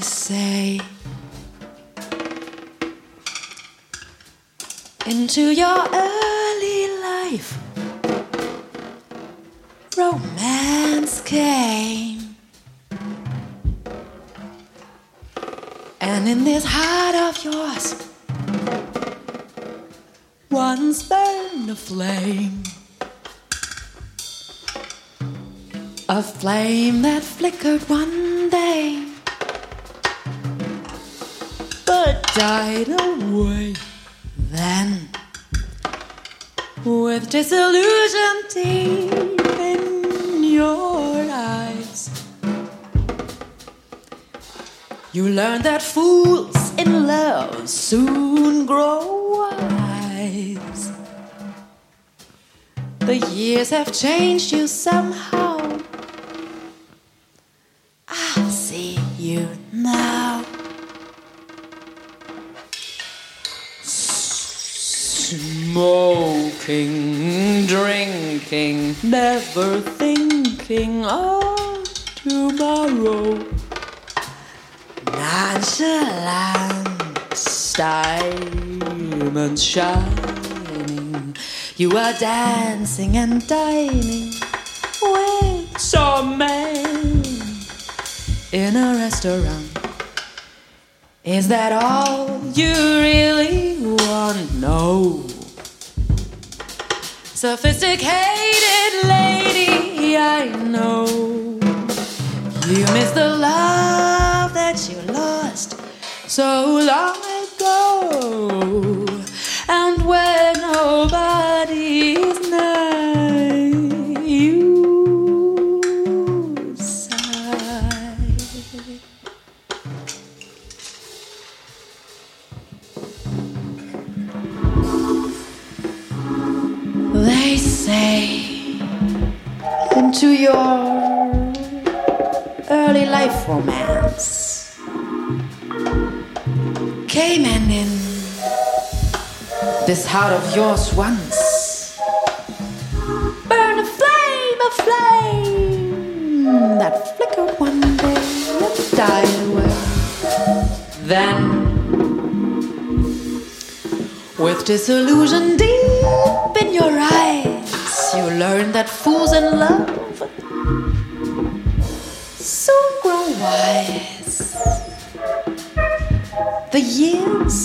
say. Into your early life, romance came. And in this heart of yours, once burned a flame. A flame that flickered one died away then. With disillusion deep in your eyes, you learn that fools in love soon grow wise. The years have changed you somehow. Smoking, drinking, never thinking of tomorrow. Nonchalant, diamonds shining. You are dancing and dining with some man in a restaurant. Is that all you really want? No. Sophisticated lady, I know. You miss the love that you lost so long ago. Into your early life romance came and in this heart of yours once burn a flame, a flame that flickered one day and died away. Then with disillusion deep in your eyes, learn that fools in love soon grow wise. The years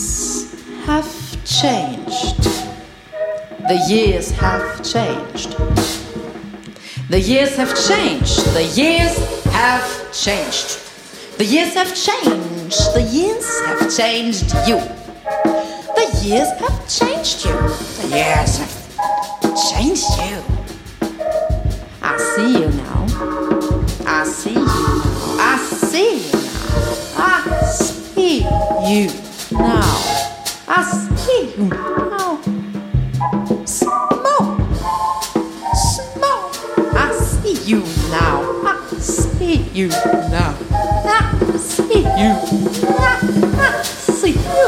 have changed. The years have changed. The years have changed. The years have changed. The years have changed. The years have changed you. The years have changed you. The years have changed you. You now. I see you now. Smoke. Smoke. I see you now. I see you now. I see you. I see you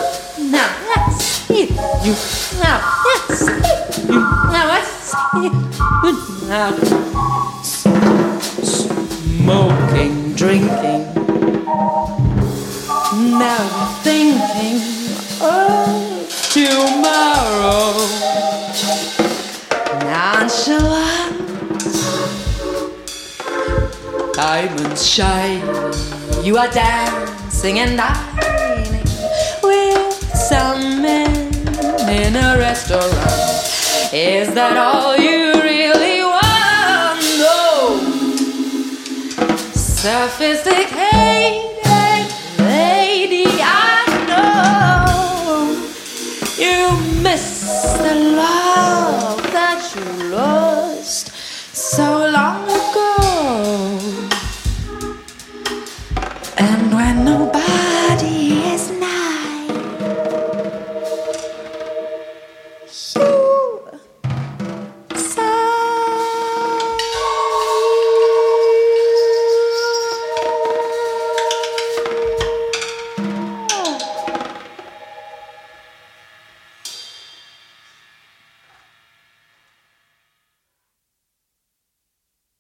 now. I see you now. I see you now. I see you now. Smoking, drinking, never thinking of tomorrow. Nonchalant, diamonds shine. You are dancing and dining with some men in a restaurant. Is that all you really want? No. Sophisticated